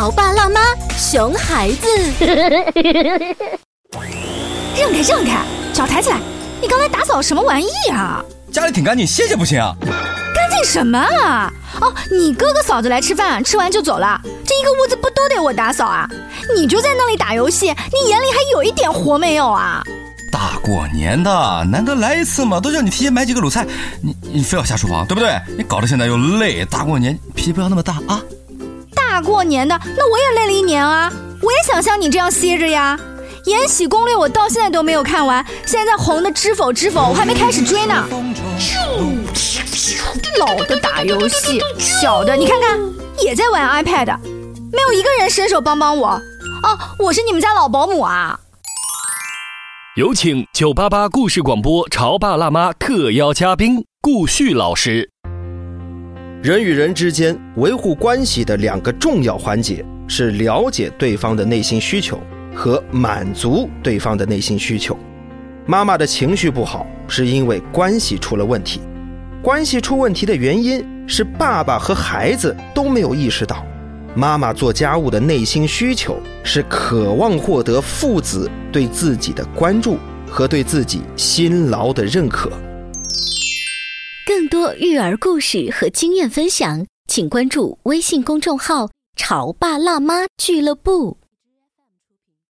潮爸辣妈，熊孩子，让开让开，脚抬起来！你刚才打扫什么玩意啊？家里挺干净，谢谢不行啊？干净什么啊？哦，你哥哥嫂子来吃饭，吃完就走了，这一个屋子不都得我打扫啊？你就在那里打游戏，你眼里还有一点活没有啊？大过年的，难得来一次嘛，都叫你提前买几个卤菜，你你非要下厨房，对不对？你搞得现在又累，大过年脾气不要那么大啊！过年的，那我也累了一年啊，我也想像你这样歇着呀。《延禧攻略》我到现在都没有看完，现在红的《知否知否》我还没开始追呢。老的打游戏，小的你看看也在玩 iPad，没有一个人伸手帮帮我。哦，我是你们家老保姆啊。有请九八八故事广播潮爸辣妈特邀嘉宾顾旭老师。人与人之间维护关系的两个重要环节是了解对方的内心需求。和满足对方的内心需求。妈妈的情绪不好，是因为关系出了问题。关系出问题的原因是爸爸和孩子都没有意识到，妈妈做家务的内心需求是渴望获得父子对自己的关注和对自己辛劳的认可。多育儿故事和经验分享，请关注微信公众号“潮爸辣妈俱乐部”。